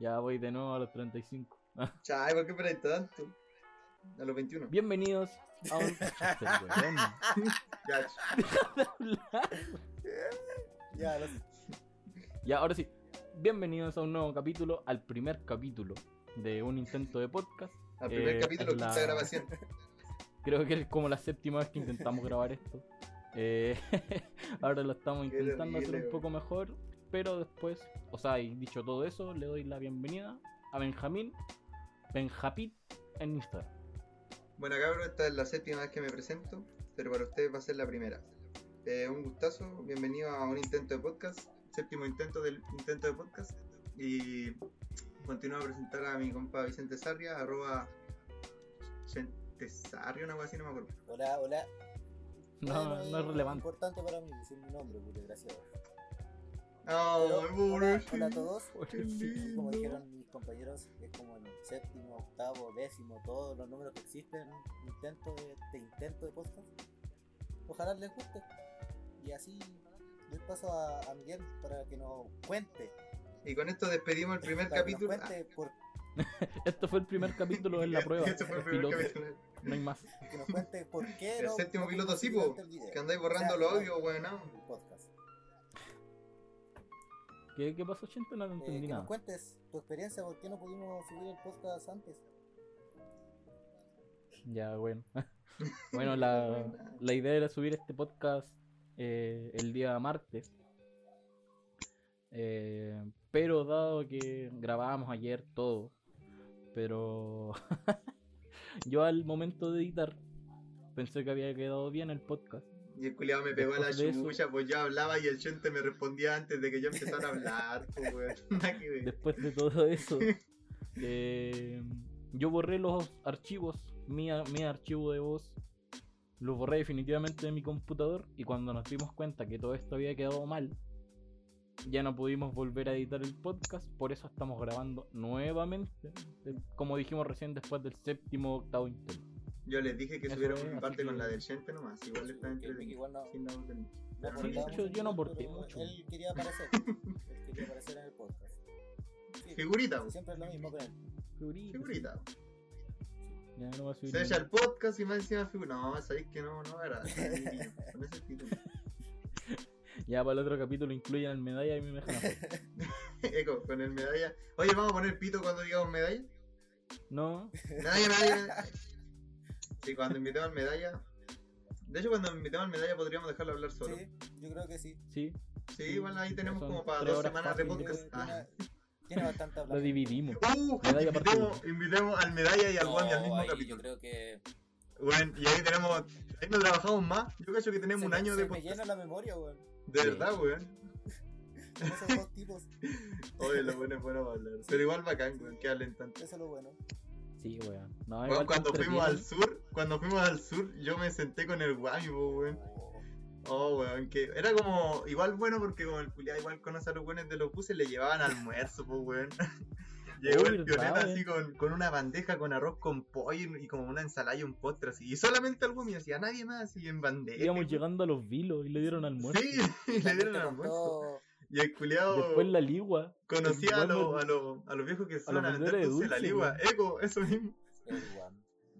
Ya voy de nuevo a los 35. Chay, ¿por qué esperáis tanto? A los 21. Bienvenidos a un. Ya, Ya, ahora sí. Bienvenidos a un nuevo capítulo, al primer capítulo de un intento de podcast. al primer Eh, capítulo, la- quinta grabación. Creo que es como la séptima vez que intentamos grabar esto. Eh, ahora lo estamos intentando hacer un poco mejor, pero después, o sea, y dicho todo eso, le doy la bienvenida a Benjamín, Benjapit en Instagram. Bueno, cabrón, esta es la séptima vez que me presento, pero para ustedes va a ser la primera. Eh, un gustazo, bienvenido a un intento de podcast, séptimo intento del intento de podcast. Y continúo a presentar a mi compa Vicente Sarria, arroba Vicente Sarria, una cosa así, no me acuerdo. Hola, hola. No, Bueno, no es relevante. importante para mí decir mi nombre, pues, desgraciado. ¡Ay, Pero, hola, a todos. Como dijeron mis compañeros, es como el séptimo, octavo, décimo, todos los números que existen. Intento de, de intento de podcast. Ojalá les guste. Y así les paso a, a Miguel para que nos cuente. Y con esto despedimos el primer para capítulo. cuente, por, Esto fue el primer capítulo en la prueba. Este fue el primer capítulo. No hay más. que nos cuente por qué. El no- séptimo no piloto, sí, po. Que andáis borrando O sea, los audios, weón. no. ¿Qué, qué pasó, Chente? No Eh, entendí que nada. nos cuentes tu experiencia, por qué no pudimos subir el podcast antes. Ya, bueno. bueno, la, la idea era subir este podcast eh, el día martes. Eh, pero dado que grabábamos ayer todo, pero yo al momento de editar pensé que había quedado bien el podcast. Y el culiado me pegó a la Después de eso- chucha, pues yo hablaba y el chente me respondía antes de que yo empezara a hablar, pues weón. Después de todo eso, eh, yo borré los archivos, mi, a- mi archivo de voz, los borré definitivamente de mi computador y cuando nos dimos cuenta que todo esto había quedado mal, ya no pudimos volver a editar el podcast, por eso estamos grabando nuevamente, eh, como dijimos recién después del séptimo octavo intento. Yo les dije que Eso subiéramos mi parte que- con la del chente nomás, igual le está entretenido. igual no, Sin la no de hecho, yo no aporté mucho. Él quería aparecer. él quería aparecer en el podcast. Sí, Figurita. Siempre es lo mismo con él. Figurita, figurita. Ya no va a subir Se echa el podcast y más encima figurita. No, sabéis que no, no era. Con ese título. Ya para el otro capítulo incluyen el medalla y me dejan afuera. Eco, con el medalla. Oye, vamos a poner pito cuando digamos medalla. No, Medalla, medalla. Sí, cuando invitemos al medalla. De hecho, cuando invitemos al medalla podríamos dejarlo hablar solo. Sí, yo creo que sí. sí, Sí, igual ahí tenemos como para dos semanas de podcast. Tiene, Ah. tiene- bastante lo hablar. dividimos. Uh, invitemos, invitemos al medalla y al No, Wami al mismo ahí capítulo. Yo creo que. Bueno, y ahí tenemos. Ahí no trabajamos más. Yo creo que tenemos se un me- año se de me podcast. llena la memoria, weón. De Sí. verdad, weón. Esos dos tipos. Oye, lo bueno es bueno para hablar. Pero igual bacán, weón, que hablen tanto. Eso es lo bueno. Sí, weón. No, igual cuando fuimos al sur, cuando fuimos al sur, yo me senté con el po, weón. Oh, weón, que era como, igual bueno porque como el culiado igual conoce a los buenos de los buses, le llevaban almuerzo, pues weón. Llegó el weón. así con, con una bandeja con arroz con pollo y como una ensalada y un postre así. Y solamente al Wami, así a nadie más, así en bandeja. Íbamos llegando a los vilos y le dieron almuerzo. Sí, y le dieron almuerzo. Y el culiado Después la ligua. conocía a, me- a, los a los viejos que son a vender vendedores de dulce la ligua. Eco, eso mismo. el.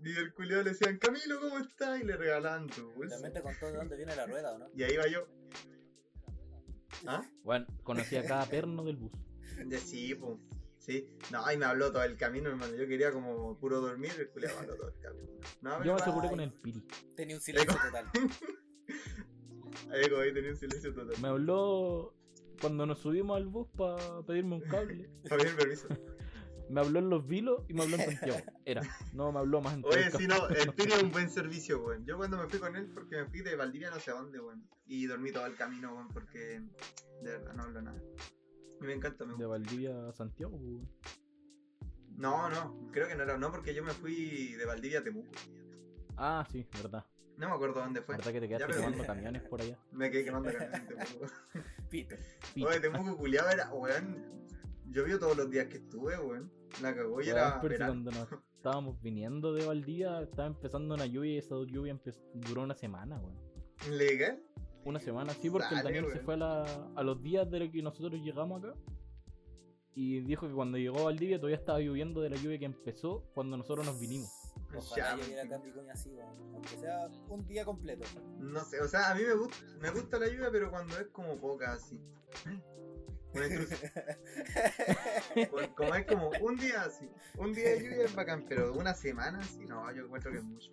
Y el culiado le decían, Camilo, ¿cómo estás? Y le regalaban tu dulce. También te contó de dónde viene la rueda, ¿o no? Y ahí va yo. ¿Ah? Bueno, conocí a cada perno del bus. De sí, po. Sí. No, y me habló todo el camino, hermano. Yo quería como puro dormir, el culiado me habló todo el camino. No, Yo me aseguré con el piri. Tenía un silencio total. Eco, ahí tenía un silencio total. Me habló cuando nos subimos al bus para pedirme un cable. Javier, permiso. Me habló en los vilos y me habló en Santiago. Era. No me habló más en Oye, sí, campo. no, el Piri es un buen servicio, weón. Yo cuando me fui con él, porque me fui de Valdivia no sé a dónde, weón. Y dormí todo el camino, weón, porque de verdad no hablo nada. Y me encanta, me De gusta. Valdivia a Santiago. weón. No, no, creo que no era, no, porque yo me fui de Valdivia a Temuco. Ah, sí, verdad. No me acuerdo dónde fue. Verdad que te Ya, quedaste pero- quemando camiones por allá. Me quedé quemando camiones en Temuco. Pito. Pito. Oye, Temuco culiado era, weón. Llovió todos los días que estuve, weón. La cagó y era pero cuando nos estábamos viniendo de Valdivia, estaba empezando una lluvia y esa lluvia duró una semana, weón. ¿Legal? Una semana, sí, porque el Daniel se fue a, la- a los días de que nosotros llegamos acá. y dijo que cuando llegó a Valdivia todavía estaba lloviendo de la lluvia que empezó cuando nosotros nos vinimos. Ojalá Ya, lloviera acá en así, weón. Aunque sea un día completo. No sé, o sea, a mí me gusta, me gusta la lluvia, pero cuando es como poca así. Una intrusión. Por- Como es como un día así. Un día de lluvia es bacán, pero una semana así, no, yo encuentro que es mucho.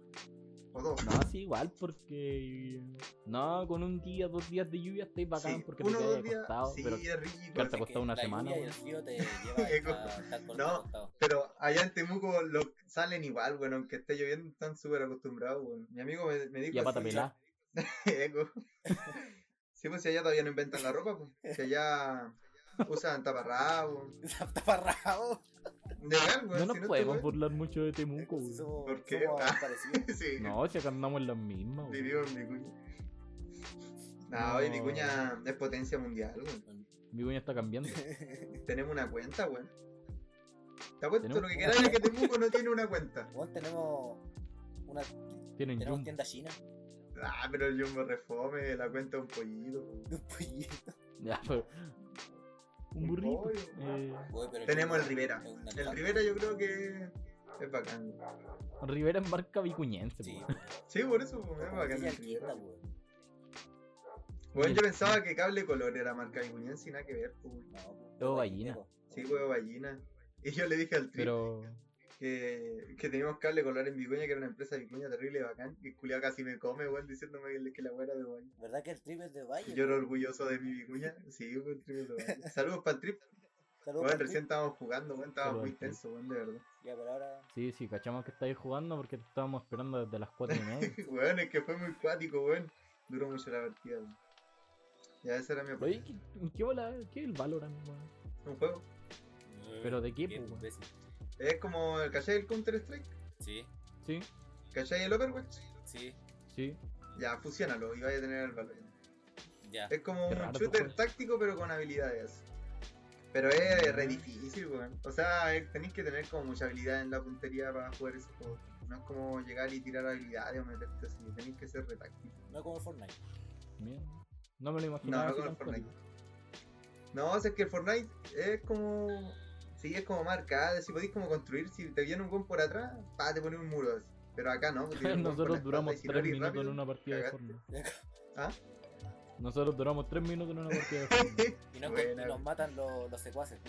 O dos. No, sí, igual, porque. No, con un día, dos días de lluvia estáis bacán Sí, porque te uno o quedas dos días, acostado. sí, pero es rico. Carta Es costó que una la semana, lluvia y el frío te lleva No. Pero allá en Temuco lo, salen igual, bueno, aunque esté lloviendo, están súper acostumbrados, bueno. Mi amigo me, me dijo y a pata pelada. Eco. Sí, pues si allá todavía no inventan la ropa, pues. Si allá usan. Taparrabo. Legal, No weón. nos si no podemos burlar mucho de Temuco. Somos- ¿Por qué? somos Ah. sí. No, si acá andamos en las mismas, weón. Vivimos en Vicuña. No, No. hoy Vicuña es potencia mundial, weón. Mi cuña está cambiando. Tenemos una cuenta, weón. Te apuesto Tenemos- lo que queráis es que Temuco no tiene una cuenta. Weón, tenemos una Tienen tenemos Jumbo. tienda china Ah, pero el Jumbo refome, la cuenta es un pollito. de un pollito. Ya, pero- Un burrito. Eh, Tenemos el Rivera. es El. Rivera yo creo que es bacán. Rivera en barca vicuñense, Sí, po. Sí, por eso pues, es bacán el Rivera. Bueno, yo pensaba que Cable Color era marca vicuñense y nada que ver, pues. No, pues, Huevo. Eco. Sí, huevo gallina. Y yo le dije al Trip Pero. Que, que teníamos cable color en Vicuña, que era una empresa de Vicuña terrible y bacán. Y el culiao casi me come, weón, diciéndome que, que la weá era de Valle. ¿Verdad que el trip es de Valle? Yo era orgulloso de mi Vicuña. Sí, el Trip es de Valle. Saludos para el Trip. Saludos Weón, al recién Trip. estábamos jugando, weón, estábamos Saludos muy tensos, weón, de verdad. Ya, pero ahora. Sí, sí, cachamos que estáis jugando porque te estábamos esperando desde las 4 y media. weón, es que fue muy cuático, weón. Duró mucho la partida, weón. Ya, esa era mi Oye, apuesta. ¿qué, qué bola? ¿Qué es el Valorant, weón? Un juego. ¿Pero de qué, weón? Es como el ¿cachai? El Counter Strike. Sí, Sí, ¿Cachai? El Overwatch. sí, sí. Ya, fusiónalo y vaya a tener el valor. ya. Es como Qué un raro shooter juego. táctico, pero con habilidades. Pero es re difícil, weón. O sea, tenéis que tener como mucha habilidad en la puntería para jugar ese juego. No es como llegar y tirar habilidades o meterte así. Tenéis que ser re táctico. No como el Fortnite. Bien. No me lo No, imaginaba. no así como el Fortnite. No, o sea, es que el Fortnite es como. Sí, es como marcada. Si podéis como construir, si te viene un buen por atrás, pa, te pones un muro así. Pero acá no. Nosotros duramos y si no 3 eres minutos rápido, en una partida de. Fortnite. ¿Ah? Nosotros duramos 3 minutos en una partida de Fortnite. Y y nos matan los, los secuaces.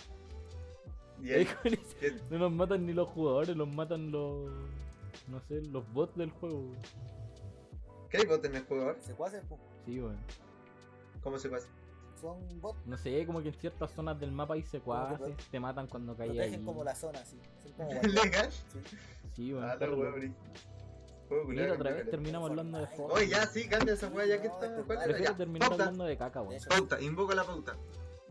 No nos matan ni los jugadores, los matan los. No sé, los bots del juego. ¿Qué hay bots en el juego ahora? Secuaces, Sí, weón. ¿Cómo se pasa? Son bots. No sé, como que en ciertas zonas del mapa hay secuaces, te matan cuando caes ahí. Protegen como la zona, así. Son como guardianes. ¿Legal? Sí. Sí, weón. Ah, la Mira, otra vez terminamos hablando de. Fortnite. Oye, ya, sí, cambia esa weá ya que está. este. Prefiero terminar pauta. hablando de caca, weón. Pauta, invoco la pauta.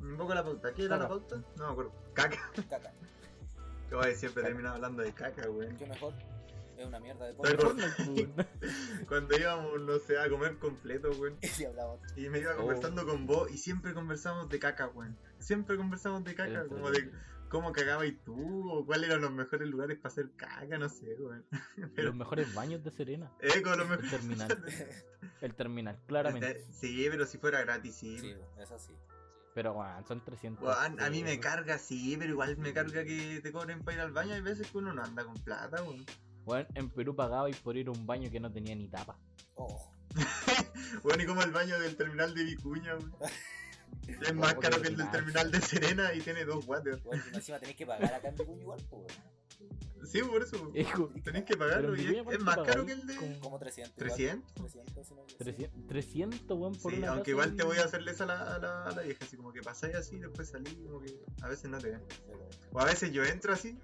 Invoco la pauta. ¿Qué era la pauta? No me acuerdo. Caca. caca. Oye, siempre Caca. terminaba hablando de caca, weón. Qué mejor. Es una mierda de. Cuando íbamos, no sé, a comer completo, weón. Y me iba Oh. conversando con vos y siempre conversamos de caca, weón. Siempre conversamos de caca, como de cómo cagabas tú o cuáles eran los mejores lugares para hacer caca, no sé, weón. Pero, Los mejores baños de Serena. eh, con los El terminal. El terminal, claramente. Sí, pero si fuera gratis, sí. Sí, eso sí. Pero, weón, son 300. Weón, a mí me carga, sí, pero igual me carga que te cobren para ir al baño. Hay veces que uno no anda con plata, weón. Weón, en Perú pagaba y por ir a un baño que no tenía ni tapa. Oh, Bueno, y como el baño del terminal de Vicuña. Es más Oh, caro qué que el del terminal de Serena y tiene dos water. bueno, encima tenés que pagar acá en Vicuña igual, weón. Sí, por eso. Hijo, Tenés que pagarlo y es, ¿cuánto es más caro que el de. Como Como 300. igual. 300. 300, si no me 300, 300 weón, por Sí, una aunque igual te voy a hacerles a la, a la, a la vieja, así como que pasáis así y después salí, como que a veces no te ven. O a veces yo entro así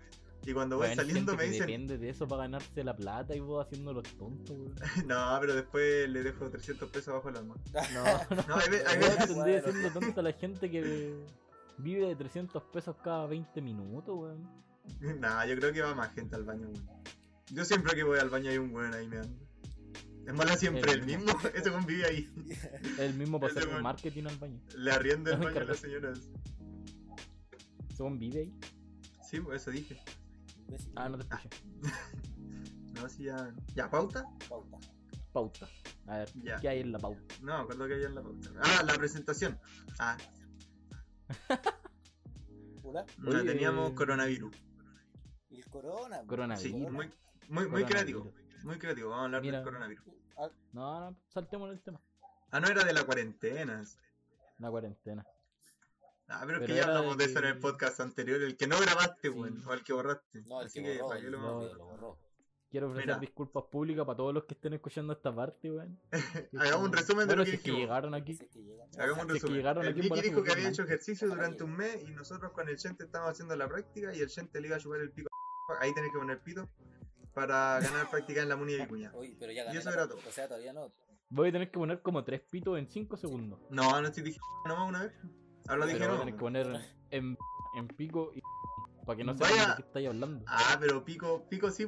y cuando voy saliendo me dicen, Depende de eso para ganarse la plata y vos haciendo los tontos, weón. no, pero después le dejo 300 pesos abajo el alma. No, no. No, hay, hay veces. Bueno. siendo tonta la gente que vive de 300 pesos cada 20 minutos, weón. Nah, yo creo que va más gente al baño, weón. Yo siempre que voy al baño hay un weón ahí me anda. Es mala siempre, El el mismo, ese weón vive ahí. Es el mismo para hacer marketing al baño. Le arrienda el No baño a las señoras. ¿Son vive ahí? Sí, pues eso dije. Imbécil. Ah, no te escuché. No, sí, ya. ¿Ya pauta? Pauta. Pauta. A ver, Ya. ¿qué hay en la pauta? No, me acuerdo que había en la pauta. Ah, la presentación. Ah. No Oye, teníamos eh, coronavirus. Y el corona. Coronavirus. Sí, Corona. muy, muy, muy creativo. Muy creativo. Vamos a hablar Mira. del coronavirus. Ah, No, no, saltemos el tema. Ah, no era de la cuarentena. La cuarentena. Ah, pero, es que ya hablamos de eso en el podcast anterior, el que no grabaste, Sí. weón, o el que borraste. No, el Así que borró. ¿para qué el lo no. vamos que lo borró. Quiero ofrecer Mira. disculpas públicas para todos los que estén escuchando esta parte, weón. Hagamos un resumen de Bueno, lo que si es que dijimos. llegaron aquí. Si es que llega. Hagamos un Si es que resumen. llegaron el Miki dijo que había hecho ejercicio durante un mes y nosotros con el Chente estábamos haciendo la práctica y el Chente le iba a chupar el pico. Ahí tenés que poner pito para ganar práctica en la Muni de Vicuña. Pero ya Y eso la era todo. O sea, todavía no. Voy a tener que poner como tres pitos en cinco segundos. No, no estoy diciendo nomás una vez. Ahora dije Pero voy a que poner en, en pico y para que no Vaya. sepan de qué estáis hablando. Ah, pero pico, pico sí.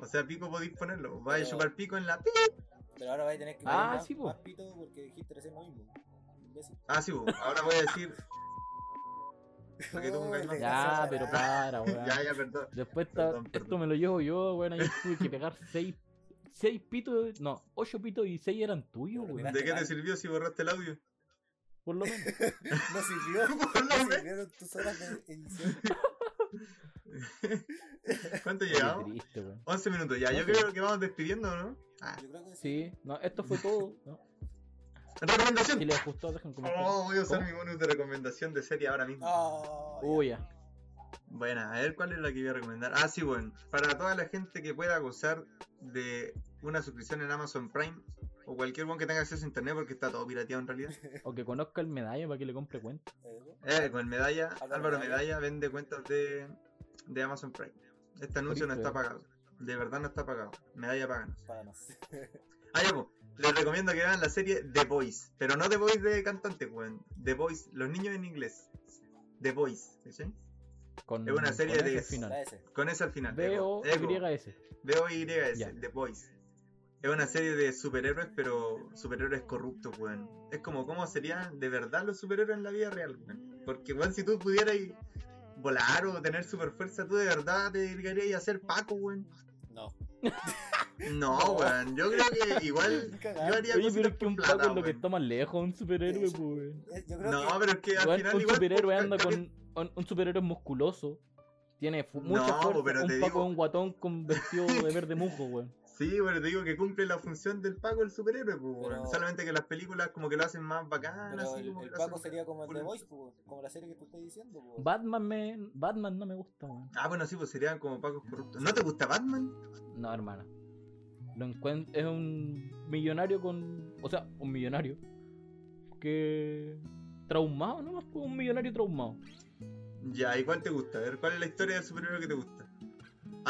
O sea, pico podéis ponerlo. Vais a chupar pico en la pi. Pero ahora vais a tener que Ah, poner más, sí, po. más pito porque dijiste recién lo mismo. Imbécil. Ah, sí, po. ahora voy a decir. Para que tú. Ya, pero para, weón. Ya, ya, perdón. Después está- Perdón, perdón. esto me lo llevo yo, weón. Ahí tuve que pegar seis, seis pitos, no, ocho pitos y seis eran tuyos, weón. ¿De qué te sirvió si borraste el audio? Por lo menos. No sirvió. Por lo No menos. sirvieron tus horas de edición. ¿Cuánto llevamos? triste, weón. 11 minutos ya. Yo creo que vamos despidiendo, ¿no? Ah. Yo creo que sí. No, esto fue todo. ¿no? Recomendación. Si les gustó, dejen comentarios. Oh, voy a usar ¿Cómo? mi bonus de recomendación de serie ahora mismo. Ah, Oh, ya. Bueno, a ver cuál es la que voy a recomendar. Ah, sí, bueno. Para toda la gente que pueda gozar de una suscripción en Amazon Prime o cualquier one que tenga acceso a internet porque está todo pirateado en realidad. O que conozca el medalla para que le compre cuenta. ya. Eh, con el medalla, Álvaro Medalla. Vende cuentas de, de Amazon Prime. Este anuncio no está pagado. De verdad no está pagado. Medalla páganos. Páganos. Ah, ya, pues. Les recomiendo que vean la serie The Voice. Pero no The Voice de cantante, weón. The Voice, los niños en inglés. The Voice, ¿sí? Con, Es una serie con de- ese final. Con ese al final. B-O-Y-S. B-O-Y-S. The Voice. Es una serie de superhéroes, pero superhéroes corruptos, weón. Es como cómo serían de verdad los superhéroes en la vida real, weón. Porque, weón, si tú pudieras volar o tener super fuerza, tú de verdad te dedicarías a ser Paco, weón. No. No, weón. Yo creo que igual. Yo haría Oye, pero es que un plata, Paco es lo que está más lejos de un superhéroe, pues, weón. Yo creo No, que. pero es que al Weón, final un igual. superhéroe pues, anda con. Un, un superhéroe musculoso. Tiene fu- No, mucha fuerza. pero un te Paco es un guatón con vestido de verde musgo, weón. Sí, pero te digo que cumple la función del Paco el superhéroe, pues. Pero- Solamente que las películas como que lo hacen más bacán, Pero así el, como el Paco hacen- sería como el The full- Voice, po, como la serie que tú estás diciendo. po. Batman, me, Batman no me gusta, weón. Ah, bueno, sí, pues serían como Pacos corruptos. ¿No te gusta Batman? No, hermano. Lo encuent- es un millonario con. O sea, un millonario. Que. Traumado, ¿no? Pues un millonario traumado. Ya, ¿y cuál te gusta? A ver, ¿cuál es la historia del superhéroe que te gusta?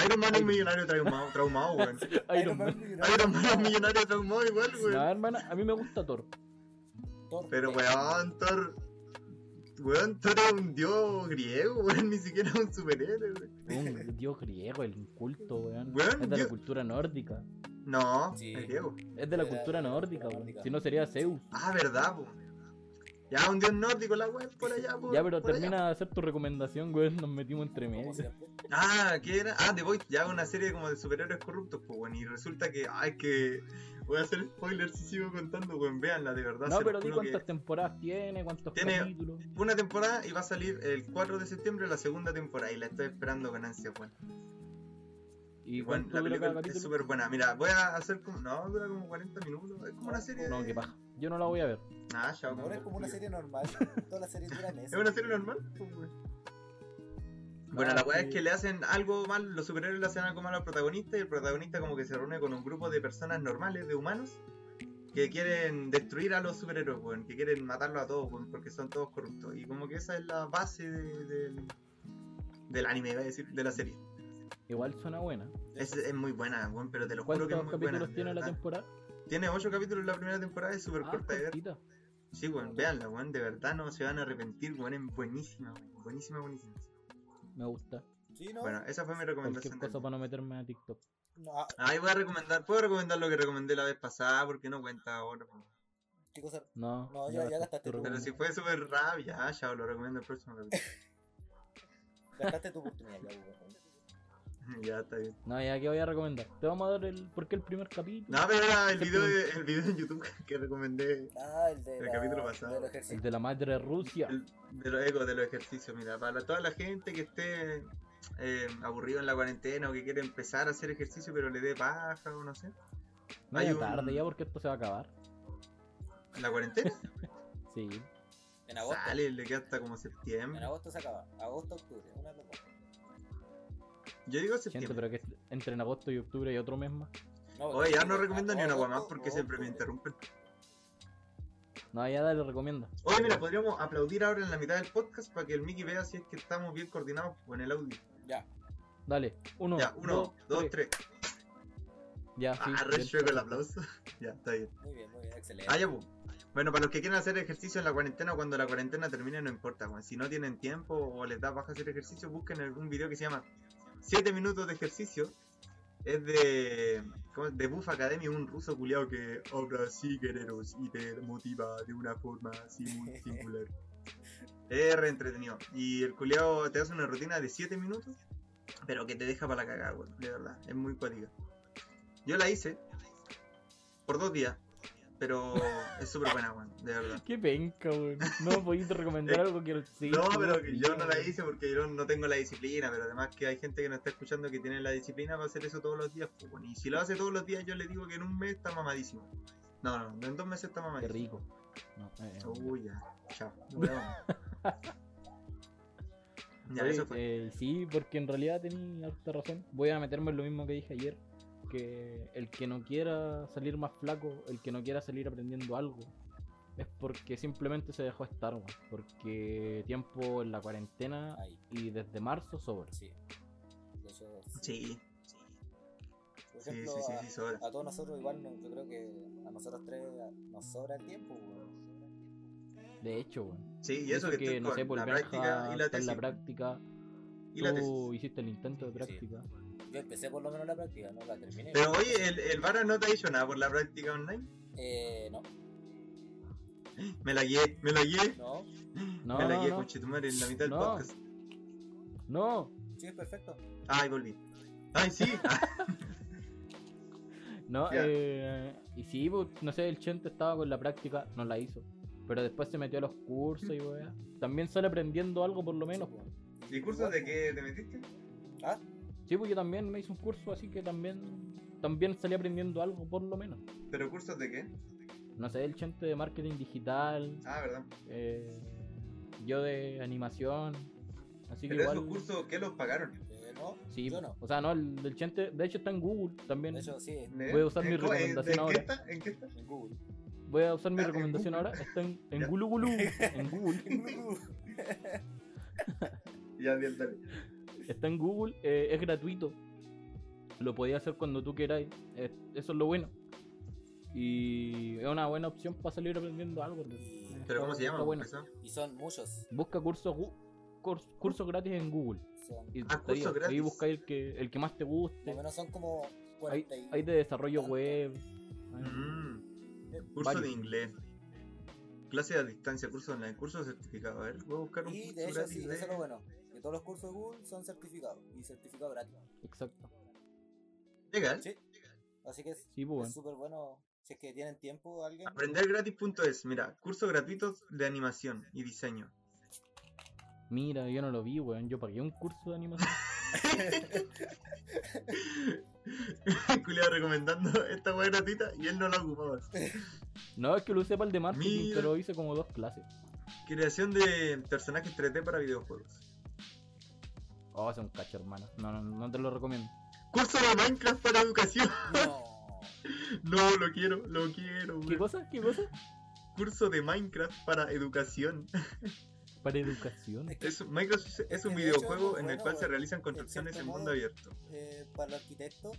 Iron Man es millonario traumado, traumado, weón. Iron Man. Iron Man es un millonario traumado igual, No, weón. hermana, a mí me gusta Thor. Thor, Pero weón, Thor. Weón, Thor es un dios griego, weón, ni siquiera es un superhéroe, weón. Un dios griego, el inculto, weón. Weón, es de la cultura nórdica. No, Sí. es griego. Es de la cultura nórdica, weón. Si no sería Zeus. Ah, verdad, po. Ya, un dios nórdico, la weón, por allá, po. Ya, pero por allá. termina de hacer tu recomendación, weón. Nos metimos entre medio. Ah, ¿qué era? Ah, The Voice, ya una serie como de superhéroes corruptos, pues, bueno, y resulta que, ay, que voy a hacer spoilers si sigo contando, weón, véanla, de verdad. No, pero di que cuántas temporadas tiene, cuántos Tiene- capítulos. Una temporada y va a salir el 4 de septiembre la segunda temporada y la estoy esperando con ansia, weón. ¿Y Bueno, la película es súper buena. Mira, voy a hacer como, no, dura como 40 minutos, es como una serie No, de... qué paja. Yo no la voy a ver. Ah, chao. Ahora es como una serie normal. Todas las series duran ¿Es eso. una serie normal? Pues. Bueno, Ah, la weá sí. es que le hacen algo mal, los superhéroes le hacen algo mal al protagonista y el protagonista como que se reúne con un grupo de personas normales, de humanos, que quieren destruir a los superhéroes, weón, que quieren matarlos a todos, weón, porque son todos corruptos. Y como que esa es la base de- del- del anime, iba a decir, de la serie. Igual suena buena. Es, es muy buena, weón, pero te lo juro ¿Cuántos que es muy buena. capítulos de tiene la temporada? Tiene 8 capítulos la primera temporada, es súper Ah, corta de ver. Sí, weón, véanla, weón, de verdad no se van a arrepentir, weón, es buenísima, weón, buenísima, buenísima. Me gusta. Sí, ¿no? Bueno, esa fue mi Cualquier recomendación. del cosa para no meterme a TikTok. No, ah, Ahí voy a recomendar, puedo recomendar lo que recomendé la vez pasada porque no cuenta ahora. ¿Qué cosa? No, No, ya- ya gastaste tu- Pero si fue súper rápido, ya, ya lo recomiendo el próximo capítulo. Gastaste tu oportunidad ya, weón. Ya está bien. No, ya que voy a recomendar. Te vamos a dar el. ¿Por qué el primer capítulo? No, pero era el video, de- el video en YouTube que recomendé. Ah, el de El la- capítulo pasado. del El ejercicio. de la madre Rusia. El- de los ecos de los ejercicios. Mira, para toda la gente que esté eh, aburrido en la cuarentena o que quiere empezar a hacer ejercicio pero le dé paja o no sé. hay Media un- tarde ya porque esto se va a acabar. La cuarentena Sí. En agosto. sale, le queda hasta como En septiembre. agosto se acaba. Agosto, octubre. Una de dos. Yo digo Gente, septiembre. pero que entre en agosto y octubre y otro mes más. No, Oye, ya no recomiendo ni una agua más porque siempre me interrumpen. No, ya dale, recomienda. Oye, mira, podríamos aplaudir ahora en la mitad del podcast para que el Mickey vea si es que estamos bien coordinados con el audio. Ya. Dale. Uno, ya, uno, dos, tres. Ya, sí. ah, re el aplauso. ya, está bien. Muy bien, muy bien. Excelente. Ah, ya, pues. Bueno, para los que quieran hacer ejercicio en la cuarentena, cuando la cuarentena termine, no importa. Si no tienen tiempo o les da baja hacer ejercicio, busquen algún video que se llama 7 minutos de ejercicio. Es de, de Buff Academy, un ruso culiado que obra así, guerreros, y te motiva de una forma así muy singular. Es re entretenido. Y el culiado te hace una rutina de 7 minutos, pero que te deja para la cagada. De verdad, es muy cuática. Yo la hice por dos días, pero es súper buena, weón, de verdad. Qué penca, weón. No podéis recomendar algo que sí. No, pero que yo no la hice porque yo no tengo la disciplina, pero además que hay gente que nos está escuchando que tiene la disciplina para hacer eso todos los días, pues, bueno, y si lo hace todos los días yo le digo que en un mes está mamadísimo. No, no, en dos meses está Qué mamadísimo. rico. No, eh, Uy, ya, chao. Ya, Oye, eso fue. eh, sí, porque en realidad tenía harta razón. Voy a meterme en lo mismo que dije ayer. Que el que no quiera salir más flaco, el que no quiera salir aprendiendo algo, es porque simplemente se dejó estar, weón. Porque tiempo en la cuarentena Ahí. y desde marzo sobra. Sí. Hecho, Sí, por sí, ejemplo, sí, sí, a- sí, sobra. a todos nosotros igual no- yo creo que a nosotros tres nos sobra el tiempo weón. De hecho, weón. Sí, y eso que, estoy no sé, por la Benja práctica y la en la práctica. Y la tesis. Tú hiciste el intento de práctica. Yo empecé por lo menos la práctica no la terminé Pero oye, ¿el, el Vara no te ha dicho nada por la práctica online? eh, no Me la guié, me la guié. no No, me la guié no. con Chetumare en la mitad del No. podcast. No, sí es perfecto Ay, volví. Ay, sí. No, eh, y sí, pues, no sé, el Chente estaba con la práctica, no la hizo. Pero después se metió a los cursos y weá. También sale aprendiendo algo por lo menos. Weón. ¿Y cursos de qué te metiste? ah Sí, pues yo también me hice un curso, así que también también salí aprendiendo algo por lo menos. ¿Pero cursos de qué? No sé, el Chente de marketing digital, Ah, ¿verdad? eh, yo de animación. Así que Pero igual. esos cursos, ¿qué los pagaron? eh, no Sí, yo no o sea, no, el del Chente, de hecho está en Google también. de hecho sí. Voy a usar mi ¿En cómo- en- recomendación ¿en ahora. qué está? ¿En qué está? en Google Voy a usar mi Ah, en recomendación Google. ahora. Está en, en. Gulu Gulu, en Google. Ya, bien, dale. Está en Google, eh, es gratuito. Lo podías hacer cuando tú queráis. eh, eso es lo bueno. Y es una buena opción para salir aprendiendo algo. ¿Pero cómo se llama? Bueno. Y son muchos Busca cursos, cursos gratis en Google. son Y Ah, gratis. Ahí buscáis el que, el que más te guste. menos son como Hay, 40 y hay de desarrollo tanto. web. Mm, curso Varios. de inglés. Clase a distancia, curso online, curso certificado. A ver, voy a buscar un y curso de hecho gratis sí de- eso es lo bueno todos los cursos de Google son certificados y certificados gratis Exacto. Legal. sí así que es Sí, pues bueno. súper bueno si es que tienen tiempo alguien Aprendergratis.es, mira, cursos gratuitos de animación y diseño. Mira, yo no lo vi, weón. Yo pagué un curso de animación. Culeado recomendando esta web gratuita y él no la ocupaba. No, es que lo usé para el de marketing, Mira. pero hice como dos clases. Creación de personajes 3D para videojuegos. Oh, es un cacho, hermano. No, no, no te lo recomiendo. Curso de Minecraft para educación. no No, lo quiero, lo quiero. ¿Qué weón. cosa? ¿Qué cosa? Curso de Minecraft para educación. Para educación. es Minecraft es- es un hecho videojuego en el bueno, cual se realizan construcciones en mundo abierto. eh, para los arquitectos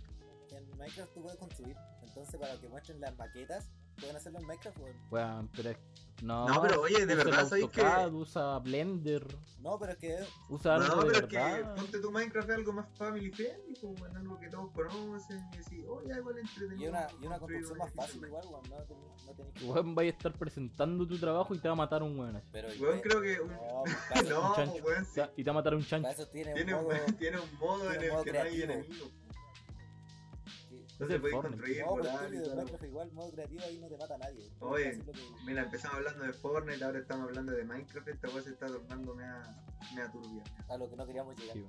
en Minecraft tú puedes construir entonces para que muestren las maquetas Pueden hacerlo en Minecraft, weón. Weón, pero es- no. No, pero oye, de verdad, ¿sabéis que- Usa Blender, No, pero es que usa algo No, de pero es que verdad. ponte tu Minecraft es algo más family friendly, pues, bueno, algo que todos conocen y decís, oh, ya igual es entretenido. y una, y una construcción más fácil igual, weón. No, no tenéis que. Weón, vaya a estar presentando tu trabajo y te va a matar un weón así. Pero Weón, creo que un... No, No, un weón, sí. Y te va a matar un chancho. para eso tiene, Tiene un modo. tiene un modo en el modo que no hay enemigos. Entonces podéis Fortnite. construir, No, volar tú y igual, modo creativo ahí no te mata a nadie. Oye. que- Mira, empezamos hablando de Fortnite, ahora estamos hablando de Minecraft, esta weá se está tornando mea, mea turbia. A lo que no queríamos llegar. Sí.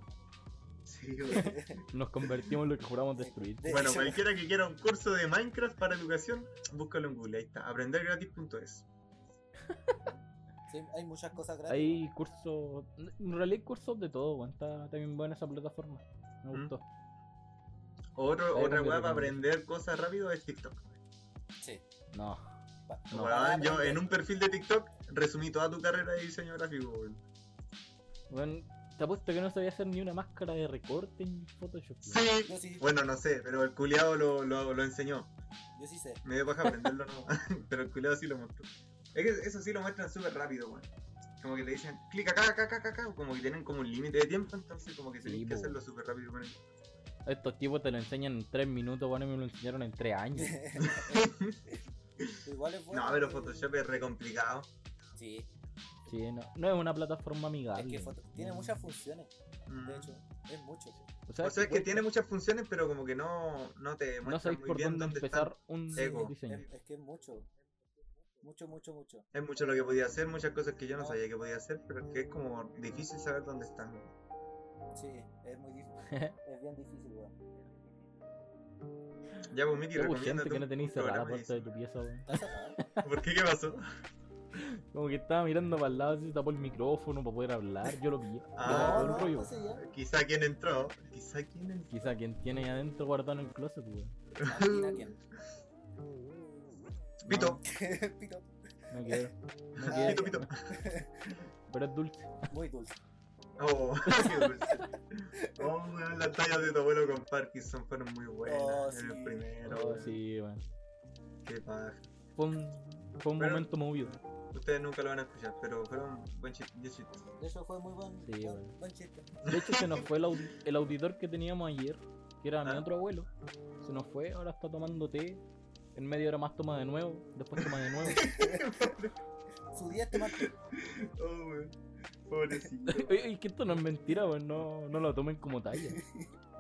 Sí. Nos convertimos en lo que juramos destruir. De Bueno, cualquiera que quiera un curso de Minecraft para educación, búscalo en Google, ahí está, aprendergratis.es. sí, hay muchas cosas gratis. Hay cursos. En realidad hay cursos de todo, weón. Está también buena esa plataforma. Me Mm. gustó. Otro, otra weá para aprender cosas rápido es TikTok. Sí. No. No. yo en un perfil de TikTok resumí toda tu carrera de diseño gráfico, weón. Weón, te apuesto que no sabía hacer ni una máscara de recorte en Photoshop. Sí. Bueno, no sé, pero el culiado lo, lo, lo enseñó. yo sí sé. Me dio paja aprenderlo, no. pero el culiado sí lo mostró. Es que eso sí lo muestran súper rápido, weón. Como que le dicen, clic acá, acá, acá, acá, acá. Como que tienen como un límite de tiempo, entonces como que Sí, tienen que hacerlo súper rápido con él. Estos tipos te lo enseñan en 3 minutos, bueno, me lo enseñaron en 3 años. Igual es bueno. No, pero Photoshop es re complicado. Sí, Sí, no, no es una plataforma amigable. es que foto- tiene No. muchas funciones. Mm. De hecho, es mucho. O sea, O sea, es que tiene muchas funciones, pero como que no, no te No muestra sabéis muy por bien dónde dónde empezar un Ego. diseño. Es, es que es mucho. Mucho, mucho, mucho. Es mucho lo que podía hacer, muchas cosas que yo no No. sabía que podía hacer, pero es que es como difícil saber dónde están. Sí, es muy difícil. es bien difícil, weón. Ya, pues Miki, gente que no tenéis cerrada la puerta de... tu pieza, weón. ¿Por qué? ¿Qué pasó? Como que estaba mirando para el lado, así se tapó el micrófono para poder hablar. Yo lo pillé. Ah, no, no, rollo. ya. Quizá quien entró, quizá quien entró. Quizá quien tiene ahí adentro guardado en el closet, weón. Quién. Pito, Pito. No quiero. No quiero. pito, pito. Pero es dulce. Muy dulce. Oh, qué. Oh, weón, las tallas de tu abuelo con Parkinson fueron muy buenas Oh, en el sí. primero. Oh, sí, weón. Qué paja. Fue un, fue un Pero- momento movido. Ustedes nunca lo van a escuchar, pero fueron buen chiste. De hecho, fue muy buen, Sí, buen, chiste. De hecho, se nos fue el, audi- el auditor que teníamos ayer, que era mi Ah. otro abuelo. Se nos fue, ahora está tomando té. En media hora más toma de nuevo, después toma de nuevo. Su día este martes. Oh, weón. Pobrecito. Oye, es que esto no es mentira, weón, no, no lo tomen como talla.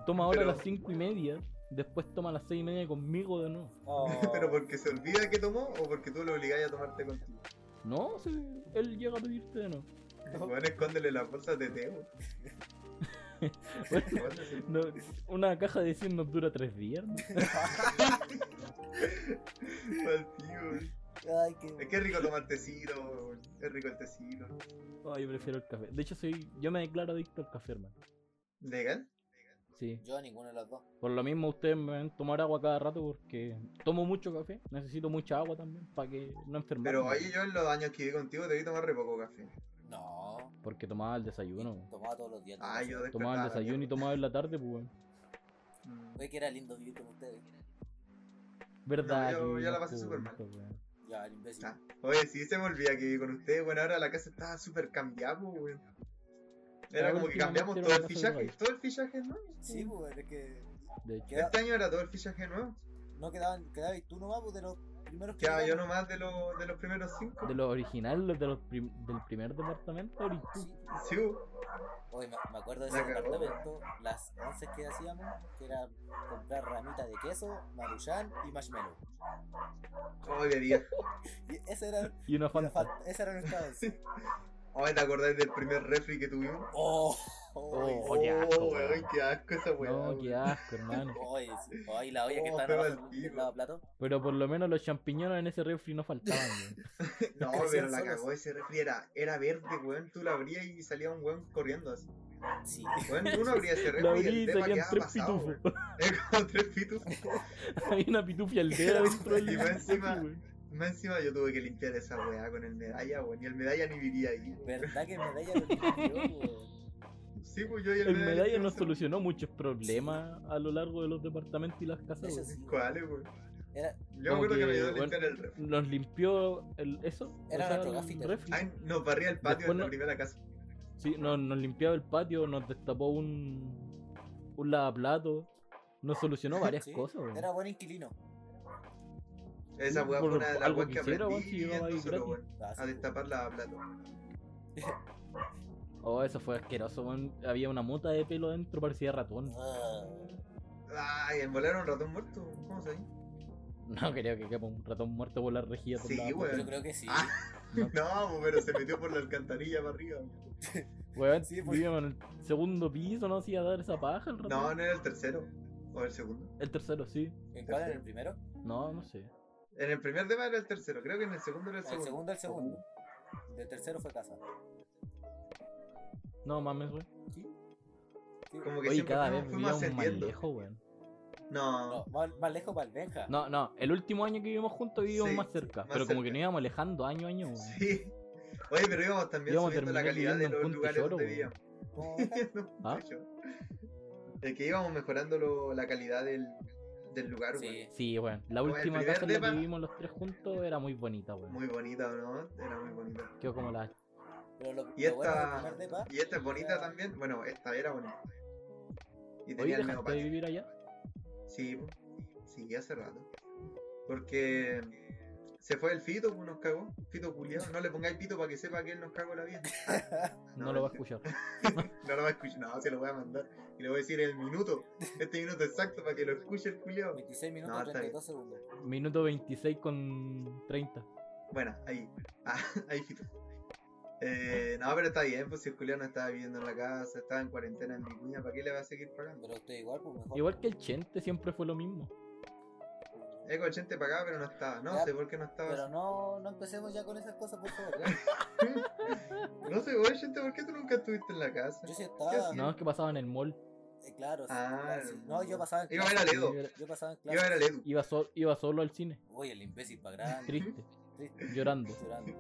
Toma ahora Pero- a las cinco y media, después toma a las seis y media conmigo de nuevo. Oh, ¿Pero porque se olvida que tomó o porque tú lo obligáis a tomarte contigo? No, sí, él llega a pedirte de nuevo. Bueno, escóndele las bolsas de weón. Bueno, no, una caja de 100 nos dura tres días. ¿no? Mal tío, weón. Ay, qué. Es que es rico tomar tecito, weón. es rico el tecito. Oh, yo prefiero el café. De hecho, soy, yo me declaro adicto al café, hermano. ¿Legal? Sí. Yo ninguno de los dos. Por lo mismo ustedes me ven tomar agua cada rato porque tomo mucho café, necesito mucha agua también para que no enfermarme. Pero ahí yo en los años que viví contigo debí tomar re poco café. No. Porque tomaba el desayuno. Tomaba todos los días. Ah, yo Tomaba el desayuno y tomaba en la tarde, pues weón. Mm. Ve que era lindo vivir con ustedes. Verdad. No, yo- yo la pasé súper mal. Ya, el imbécil. Ah, Oye, sí se me olvida que viví con ustedes. Bueno, ahora la casa estaba súper cambiada, pues, weón. Era como que cambiamos todo el fichaje. Todo el fichaje nuevo. Sí, pues, es que De hecho. Queda- Este año era todo el fichaje nuevo. no quedaban, quedabas tú nomás pues, de los primeros que Quedaba yo nomás de, los de los primeros cinco. De los originales, de los prim- del primer departamento. Sí. Sí, Oye, me, me acuerdo de ese departamento, las once que hacíamos, que era comprar ramita de queso, maruchan y marshmallow. Ay, de día. Y ese era, Y una falta. esa era nuestra once. Ay, ¿te acordás del primer refri que tuvimos? Oh, Oh, oh, qué asco, Oh, weón. weón, qué asco esa weá. No, weón. qué asco, hermano. Oye. Oye, la olla que Oh, pega abajo el del lavaplato. Pero por lo menos los champiñones en ese refri no faltaban, weón. No, pero la solos. cagó ese refri. Era, era verde, weón. Tú lo abrías y salía un weón corriendo así. Sí. Weón, uno abría ese refri y abrí el salían quedaba tres pasado, pitufos. tres pitufos. Había una pitufia aldea dentro del Y encima-. Más encima yo tuve que limpiar esa weá con el medalla, weón. Y el medalla ni vivía ahí. ¿Verdad que medalla lo limpió, weón? Sí, pues yo y el, El medalla limpiamos nos solucionó muchos problemas a lo largo de los departamentos y las casas, sí. ¿Cuáles, weón? Era, Yo me acuerdo que, me ayudó a bueno, limpiar el ref. Nos limpió el, eso. Era o sea, nuestro el refri. Ay, nos barría el patio Después en la no- primera casa. Sí, nos, nos limpiaba el patio, nos destapó un, un lavaplato, nos solucionó varias sí, cosas, weón. era buen inquilino. Esa weá fue una de las algo weas que aprendí weón. Ah, A destapar la plato. Oh, eso fue asqueroso, weón. Había una mota de pelo dentro, parecía ratón. Ah, Ay, envolaron un ratón muerto. ¿Cómo se dice? No creo que quepa un ratón muerto por la rejilla. por Sí, weón. yo creo que sí. Ah. No, pero se metió por la alcantarilla para arriba. Weón, Sí, pues. vivíamos en el segundo piso, no hacía dar esa paja el ratón. No, no era el tercero. O el segundo. El tercero, sí. ¿En cuál? ¿En el primero? No, no sé. En el primer tema era el tercero. Creo que en el segundo era el El segundo. segundo, el segundo. El tercero fue casa. No mames, weón. ¿Sí? Sí. Como que Oye, cada fuimos, vez fuimos vivíamos más ascendiendo. lejos, weón. No, No, más, más lejos para el Benja. No, no, el último año que vivimos juntos vivíamos Sí, más cerca. más pero como que nos íbamos alejando año a año, weón. Sí. Oye, pero íbamos también Íbamos subiendo la calidad de los Punto lugares Choro, donde vivíamos. No, ¿Ah? Es que íbamos mejorando lo- la calidad del, del lugar, Sí. weón. Sí, weón. La Como el última casa en la que vivimos los tres juntos era muy bonita, weón. Muy bonita, ¿no? Era muy bonita. Quedó como la. Pero lo, Y lo esta, depa y esta es bonita era- también. Bueno, esta era bonita. Y Oye, tenía el ¿dejaste medio de vivir allá? Sí, sí, hace rato. Porque se fue el Fito, pues nos cagó. Fito culiado. No le pongáis pito para que sepa que él nos cagó la vida. No, No, lo va a escuchar. No lo va a escuchar, no, se lo voy a mandar. Y le voy a decir el minuto. Este minuto exacto para que lo escuche el culiado. 26 minutos No, y está 32 segundos. Minuto 26 con 30. Bueno, ahí. Ah, ahí Fito. Eh, no, pero está bien, pues si el culiado no estaba viviendo en la casa, estaba en cuarentena en Vicuña, ¿para qué le va a seguir pagando? Pero usted igual, pues mejor. Igual que el Chente siempre fue lo mismo. Eco 80 pagaba, pero no estaba. No Ya, sé por qué no estaba. Pero no, no empecemos ya con esas cosas, por favor. No sé, oye, gente, ¿por qué tú nunca estuviste en la casa? Yo sí ¿Qué estaba. No, es que pasaba en el mall. eh, claro, sí, Ah, sí. No, yo pasaba en Iba a ver a clase. Ledo. Yo pasaba en Iba a ver clase. al Edu. Iba, sol- iba solo al cine, Uy, el imbécil para grande. triste, triste, llorando. llorando.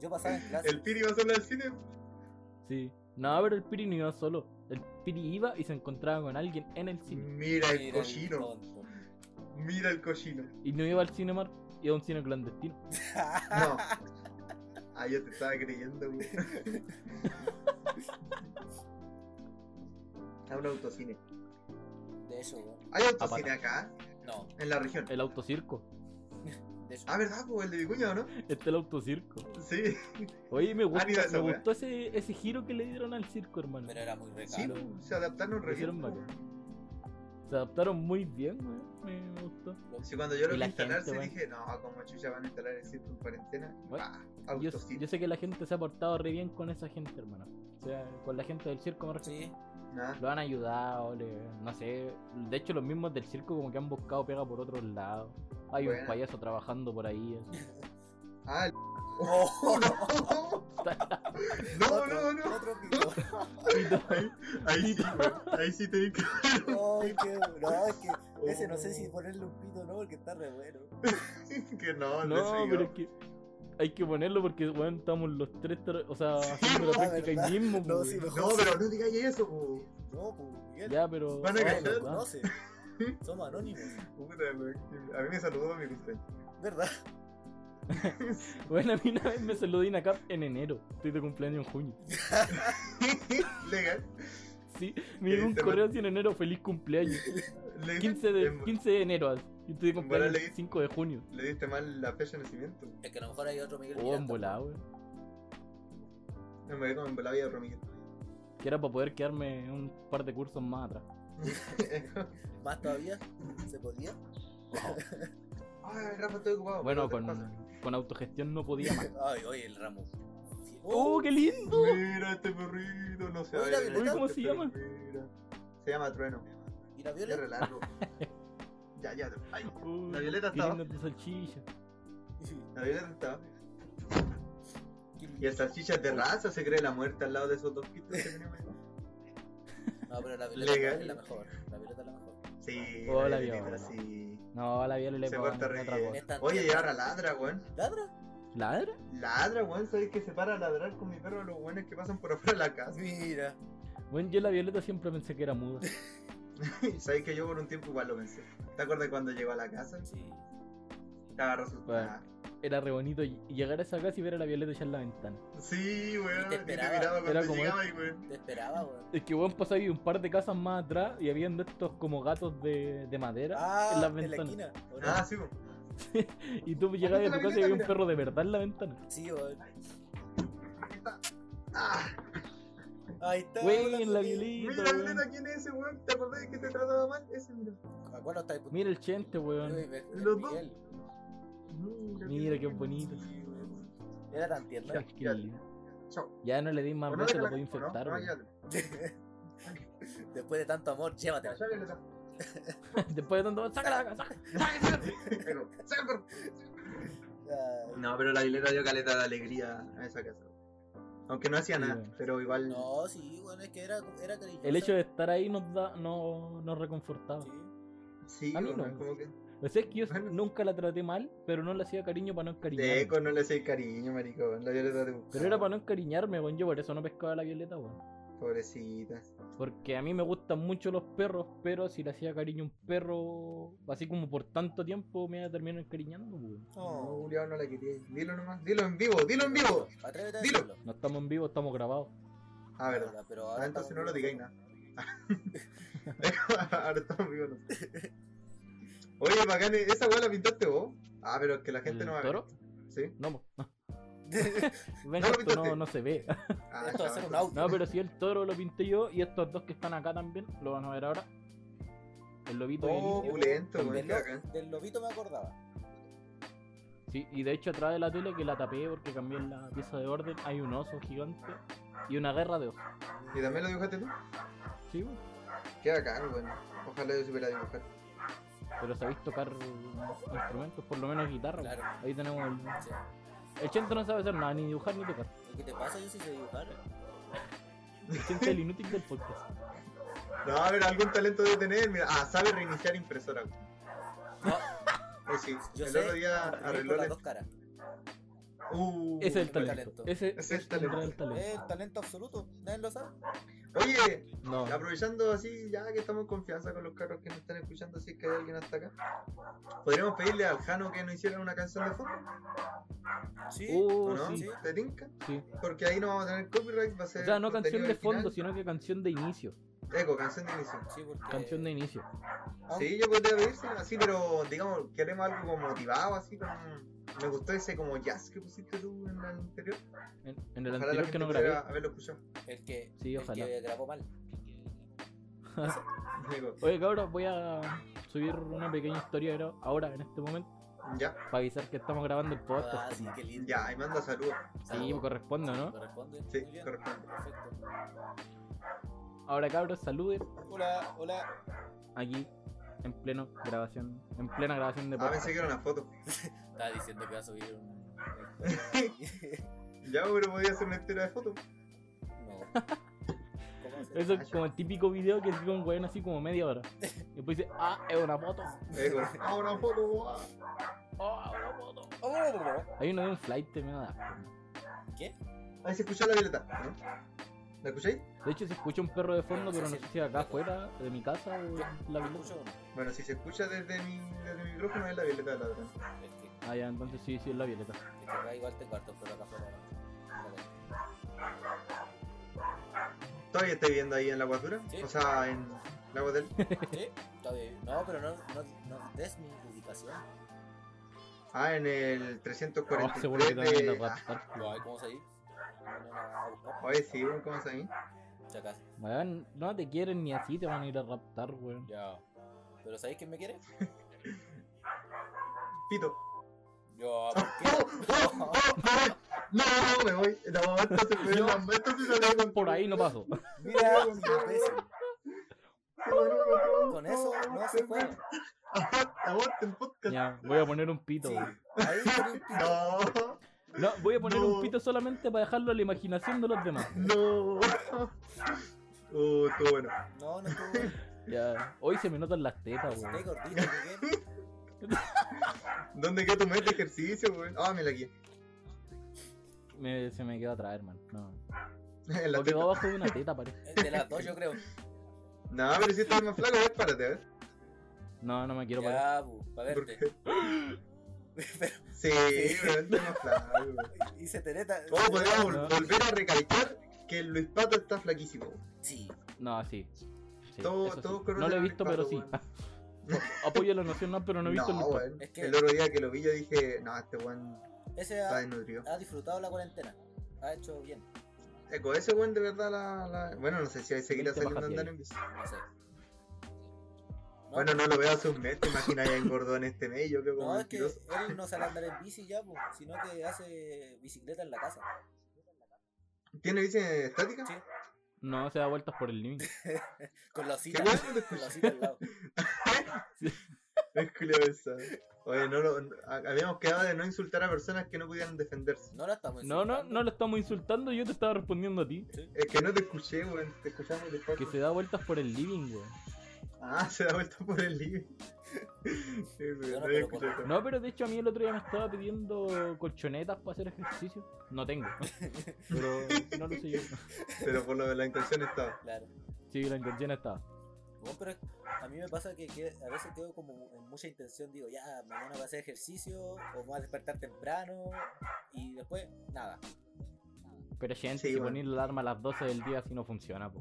Yo pasaba en clase. El Piri iba solo al cine. Sí. No, pero el Piri no iba solo. El Piri iba y se encontraba con alguien en el cine. Mira el cochino. Mira el cochino. Y no iba al Cinemark, iba a un cine clandestino. No. Ah, yo te estaba creyendo, güey. A un autocine. De hecho, weón. ¿Hay autocine acá? No, En la región. El autocirco. de hecho. Ah, ¿verdad? Pues el de Vicuña, ¿o no? Este es el autocirco. Sí. Oye, me, gusta, Ah, mira esa me gustó ese, ese giro que le dieron al circo, hermano. Pero era muy Sí, recaro. pues, se adaptaron re. Se adaptaron muy bien, weón. Me, gustó. Sí, cuando yo lo Y vi la instalarse gente, dije, no, como chucha van a instalar el circo en cuarentena. Bueno, Ah, Yo, sé que la gente se ha portado re bien con esa gente, hermano. O sea, con la gente del circo me refiero. Sí, Nada. Lo han ayudado, le- no sé. De hecho, los mismos del circo como que han buscado pega por otros lados. Hay Buena. un payaso trabajando por ahí. así. Ah, el... Oh, no, otro, no, no. Otro pico. Ahí, ahí sí. Ahí sí te que. Ay, qué. No, es que ese no sé si ponerle un pito o no, porque está re bueno. que no, No, no, pero es que hay que ponerlo porque, bueno, estamos los tres, tra- o sea, haciendo la ah, práctica ahí mismo. No, sí. No, pero no digáis eso, po. No, pues. Ya, pero. Van a no, conoce. Somos anónimos. Puta. A mí me saludó mi cumpleaños. ¿Verdad? Bueno, a mí una vez me saludó Inacap en enero. Estoy de cumpleaños en junio. Legal. Sí, me llegó un Este correo así en enero, feliz cumpleaños. Legal. 15 de, En- 15 de enero. así. Y estoy de cumpleaños el 5 de junio. Le diste mal la fecha de nacimiento. Es que a lo mejor hay otro Miguel Oh, Miranda. en weón. No me como en volada vida de Romiguel. Que era para poder quedarme un par de cursos más atrás. Más todavía. ¿Se podía? Ay, Rafa, estoy ocupado. Bueno, con, pasa. Con autogestión no podía más. Ay, oye, el ramo. ¡Oh, qué lindo! Mira este perrito, no sé. Oye, la Violeta. ¿cómo se llama? Se llama Trueno. ¿Y la Qué Violeta? largo. ya, ya. Ay, Uy, La Violeta qué estaba. tu salchicha. la Violeta está. ¿Quién- Y el salchicha de raza, se cree la muerte al lado de esos dos pitos que tenemos ahí. No, pero la Violeta Legal. es la mejor. La Violeta es la mejor. Sí, Hola, la Violeta, Viola. sí. No, la Viola le Se pone otra cosa. Oye, y ahora ladra, weón. ¿Ladra? ¿Ladra? Ladra, weón. ¿Sabes que se para a ladrar con mi perro a los weones que pasan por afuera de la casa? Mira. Bueno, yo la Violeta siempre pensé que era muda. Sabéis que yo por un tiempo igual lo pensé. ¿Te acuerdas cuando llegó a la casa? Sí. Estaba resultado. Era re bonito y- y llegar a esa casa y ver a la Violeta echar la ventana. Sí, weón. Y te te esperaba. miraba Era cuando como llegaba y weón. Te esperaba, weón. Es que weón pasaba ahí un par de casas más atrás y habían de estos como gatos de, de madera Ah, en las en la ventanas. esquina. Ah, sí, weón. y tú llegabas a tu casa y había un perro de verdad en la ventana. Sí, weón. Ah, Ahí está. Wey, hola, en la Violeta. Violeta. mira. Violeta, ¿quién es ese weón? ¿Te acordás de que te trataba mal? Ese, mira. ¿A cuál está ahí? Mira el chente, weón. Los dos. Miguel. Mira qué bonito. Era tan tierno. Ya, no le di más veces, lo puedo infectar. no, no, weón. llévatela. Después de tanto amor, llévatela. Después de tanto. ¡Sácala! ¡Sácala! ¡Sácala! Ay, No, pero la Violeta dio caleta de alegría a esa casa. Aunque no hacía Sí, nada, pero igual. No, sí, bueno, es que era, era cariñosa. El hecho de estar ahí nos da, no, nos reconfortaba. Sí. Sí, A mí no. como que. O sea, es que yo Bueno. nunca la traté mal, pero no le hacía cariño para no De encariñarme. eco no le hacía cariño, maricón. La Violeta te. Pero era para no encariñarme, weón. Yo por eso no pescaba la violeta, weón. Pobrecita. Porque a mí me gustan mucho los perros, pero si le hacía cariño a un perro así como por tanto tiempo, me iba a terminar encariñando, weón. No, Oh. Julián no la quería. Dilo nomás. Dilo en vivo, dilo en vivo. Atrévete a Dilo. decirlo. No estamos en vivo, estamos grabados. Ah, verdad. Pero Ah, ahora entonces no lo digáis nada. Ahora estamos vivos. no. Oye, bacán, esa weá la pintaste vos. Ah, pero es que la gente ¿El no va a toro? ver. Sí. No, no. No Ven, lo esto no, no se ve. Ah, Esto va a ser un audio. No, pero si el toro lo pinté yo y estos dos que están acá también, lo van a ver ahora. El lobito y el Oh, pulento, del, lo- del lobito me acordaba. Sí, y de hecho atrás de la tele que la tapé porque cambié la pieza de orden, hay un oso gigante y una guerra de osos. ¿Y también lo dibujaste tú? Sí, weón. Qué bacán, weón. Ojalá yo supiera dibujar. Pero sabéis tocar instrumentos, por lo menos guitarra. Claro. Ahí tenemos el... Sí. El Chento no sabe hacer nada, ni dibujar ni tocar. ¿Qué te pasa? Yo sí sé dibujar. El Chento es el inútil del podcast. No, a ver, algún talento debe tener. Mira, ah, sabe reiniciar impresora. No, Eh, sí. yo el sé otro día arregló con la. las dos caras. Uh, Ese es el talento. talento. Ese, Ese es el es el talento. talento. El talento absoluto. Nadie lo sabe. Oye, No, aprovechando así, ya que estamos en confianza con los carros que nos están escuchando, si es que hay alguien hasta acá, podríamos pedirle al Jano que nos hiciera una canción de fondo, Sí. Uh, ¿o no? sí. ¿Te tinca? sí. Porque ahí no vamos a tener copyright, va a ser. O sea, no canción de fondo, sino que canción de inicio. Eco, canción de inicio. Sí, porque. Canción de inicio. Ah, Sí, yo podría pedirse así, pero digamos, queremos algo como motivado, así como. Me gustó ese como jazz que pusiste tú en el anterior. En, en el Ojalá anterior que no grabé. haberlo escuchado. El que, Sí, el ojalá. que grabó mal. Oye, cabros, voy a subir una pequeña historia ahora- ahora, en este momento, ya, para avisar que estamos grabando el podcast. Ah, sí, hermano. qué lindo. ya, y manda saludos. Sí, corresponde, ¿no? Corresponde. Sí, corresponde. Perfecto. Ahora, cabros, saluden Hola, hola. aquí en pleno grabación, en plena grabación de Ah, pensé que era una foto. Estaba diciendo que va a subir un. Ya, pero podía hacer una historia de foto. no. Eso es como el típico video que sigue un weón así como media hora. Y después dice, ah, es una foto. Eco, ah, una foto. ah. Ah, una foto. Oh, Hay uno de un flight, me da asco. ¿Qué? Ahí se escucha la violeta, ¿no? ¿La escucháis? De hecho, se escucha un perro de fondo, pero no sé si acá afuera de mi casa o Yo- la ¿Lo violeta. escucho o no? Bueno, si se escucha desde mi, desde mi micrófono es la violeta de la otra. Es que, Ah, ya, entonces sí, sí es la violeta. es que acá igual tengo harto, pero acá afuera no. ¿Todavía estáis viendo ahí en la guatura? Sí. O sea, en la hotel. ¿Sí? Está bien. No, pero no, no, no des mi ubicación. Ah, en el Oh, 343 seguro que te de... Ay, ¿cómo se ahí? Oye, sí, weón, ¿cómo está ahí? Ya casi. Weón, no te quieren ni así, te van a ir a raptar, weón. Ya. ¿Pero sabéis quién me quiere? Pito. Yo, ¡Oh, ¿por qué? oh, oh! No, me voy. No, esto se fue. La- se salió con Por ahí no paso. Mira, imbécil. Con eso no se juega. Aguante el podcast. Ya, voy a poner un pito. Ahí un pito. No, No, voy a poner No. un pito solamente para dejarlo a la imaginación de los demás. no. Oh, estuvo bueno. No, no estuvo bueno. Ya, hoy se me notan las tetas, weón. ¿Dónde queda tu meta de ejercicio, weón? Ah, mira aquí. Me- se me quedó atrás, hermano. No. En la O quedó abajo de una teta, parece. De las dos, yo creo. No, pero si estás más flaco, a ver, párate, a ver. No, no me quiero parar. Ya, pa' ¿Por verte. Pero, Sí, pero más flaco. hice teneta. Oh, podríamos No. volver a recalcar que el Luis Pato está flaquísimo. Sí. No, sí. Sí, Todo- sí. No lo he visto, Luis pero Pato, sí. Apoyo la nacional, pero no he visto el no, Luis Pato. Es que- El otro día que lo vi yo dije, no, este weón Ese está ha, desnutrido. ha disfrutado la cuarentena. Ha hecho bien. Eco, ese weón de verdad la, la- Bueno, no sé si seguirá que saliendo a andar de en bici. No sé. No, Bueno, no lo veo hace un mes, te imaginas ya engordó en este mes, yo creo como No, es que mentiroso. él no sale a andar en bici ya, po, sino que hace bicicleta en la casa. ¿Tiene bici estática? Sí. No, se da vueltas por el living. Con la ¿Qué osita. no Con la osita al lado. Es. Oye, no lo, habíamos quedado de no insultar a personas que no pudieran defenderse. No la estamos No, no, insultando. no lo estamos insultando, yo te estaba respondiendo a ti. Sí. Es que no te escuché, weón. Te escuchamos después. Que se da vueltas por el living, weón. Ah, se da vuelta por el living. Sí, no, pero. No, de hecho a mí el otro día me estaba pidiendo colchonetas para hacer ejercicio. No tengo. Pero no lo sé yo. Pero por lo de la intención estaba. Claro. Sí, la intención estaba. Bueno, pero a mí me pasa que, que a veces quedo como en mucha intención, digo, ya, mañana voy a hacer ejercicio, o voy a despertar temprano, y después, nada. Pero gente, Sí, si bueno. poner la alarma a las 12 del día así no funciona, po.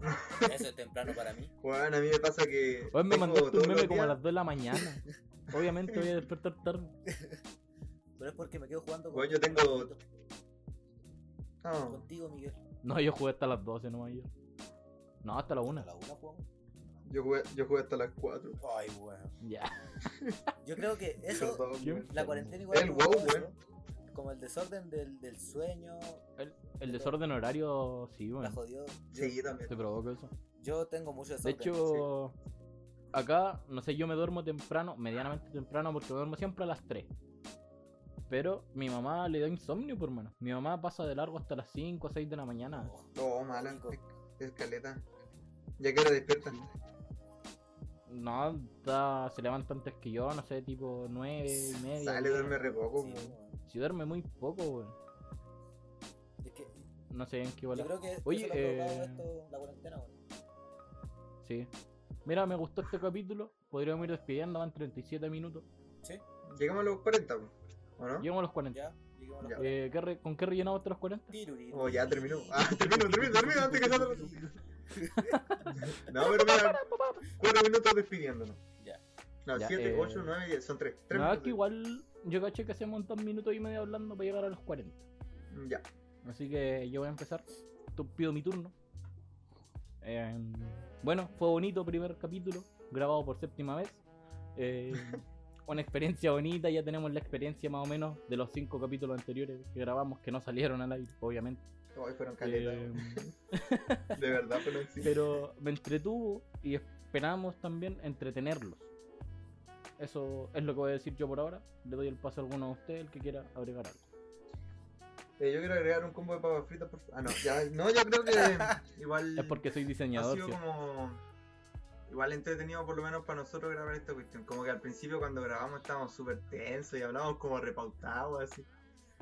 Eso es temprano para mí. Juan, a mí me pasa que. Hoy me mandaste un meme como a las 2 de la mañana. Obviamente voy a despertar tarde. Pero es porque me quedo jugando Bueno, yo tengo- contigo, Miguel. No, yo jugué hasta las 12 no ayer. No, hasta la A 1. la una jugamos. yo, jugué, yo jugué hasta las 4. Ay, bueno. Ya. Yo creo que eso, weón. la cuarentena igual. El wow, weón. Como el desorden del, del sueño, El desorden horario, sí, la bueno. jodió. Yo, Sí, también. Te provoca eso. yo tengo mucho De desorden. hecho, acá, no sé, yo me duermo temprano, medianamente temprano, porque duermo siempre a las 3. Pero mi mamá le da insomnio, por mano. Mi mamá pasa de largo hasta las 5 o 6 de la mañana. Oh, mala. Escaleta. Ya que era despierta. No, se levanta antes que yo, no sé, tipo 9 y media. Sale, 10. duerme re poco. Sí. Si duerme muy poco, weón. Es que No sé en qué yo bola. creo que Oye, eso lo ha eh, esto, la cuarentena, weón. Sí. Mira, me gustó este capítulo. Podríamos ir despidiendo, van 37 minutos. Sí, Llegamos a los 40, po, ¿o no? Llegamos a los 40. ya, a los Ya. Eh, ¿qué re- ¿Con qué rellenamos hasta los 40? Tiruri. Oh, ya terminó. Ah, terminó, terminó, terminó antes que salga. No, pero mira, 4 minutos despidiéndonos. Ya. No, Ya, 7, eh, 8, 9, 10, son 3. Nada, es que igual yo caché que hacemos dos minutos y medio hablando para llegar a los 40. Ya. Así que yo voy a empezar. Pido mi turno. Eh, bueno, fue bonito primer capítulo, grabado por séptima vez. Eh, una experiencia bonita, ya tenemos la experiencia más o menos de los cinco capítulos anteriores que grabamos que no salieron al aire, obviamente. Hoy fueron caletas. Eh, De verdad, fueron así. pero me entretuvo y esperamos también entretenerlos. Eso es lo que voy a decir yo por ahora. Le doy el paso a alguno de ustedes, el que quiera agregar algo. Eh, yo quiero agregar un combo de papas fritas, por. Ah, no, ya, no, yo creo que igual Es porque soy ha diseñador. sido ¿sí? como igual entretenido por lo menos para nosotros grabar esta cuestión. Como que al principio cuando grabamos estábamos súper tensos y hablábamos como repautados así.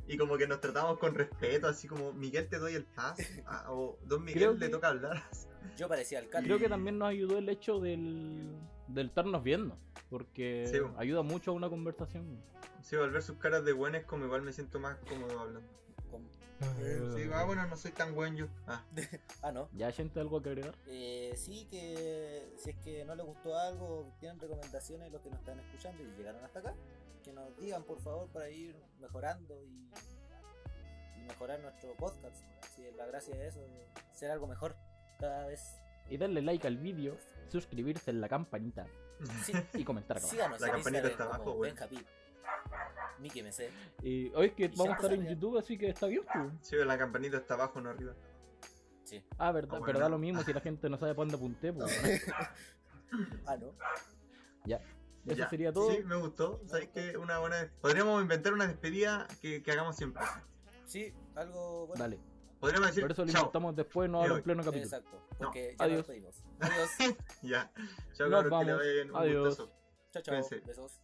Y como que nos tratamos con respeto, así como Miguel te doy el paso. ah, o Don Miguel Creo le que- toca hablar. Yo parecía alcalde. Creo que también nos ayudó el hecho del, del estarnos viendo. Porque Sí, ayuda mucho a una conversación. Sí, al ver sus caras de buenas como igual me siento más cómodo hablando. Con- Sí, ah, bueno, no soy tan buen yo. Ah, Ah, no. ¿Ya gente algo que agregar? Eh, sí, que si es que no les gustó algo, tienen recomendaciones los que nos están escuchando y llegaron hasta acá, que nos digan por favor para ir mejorando y, y mejorar nuestro podcast. Si la gracia de eso, de ser algo mejor cada vez. Y darle like al vídeo, suscribirse en la campanita Sí, y comentar síganos La campanita está abajo, güey. Miki MC. Y hoy que Y vamos a estar en. YouTube, así que está bien. pues. sí, la campanita está abajo, no arriba. Sí. Ah, verdad, Ah, bueno. pero da lo mismo si la gente no sabe para dónde apunté. Pues. Ah, no. ya. Eso Ya. sería todo. Sí, me gustó. ¿Sabes qué? Una buena. Podríamos inventar una despedida que, que hagamos siempre. Sí, algo bueno. Dale. Podríamos decir. Por eso lo inventamos después, no ahora en pleno capítulo. Exacto. Porque ya Adiós. nos despedimos. Adiós. Ya. Chao, Nos que le vamos. vaya bien. Un Adiós. Chao, chao. Cuídense. Besos.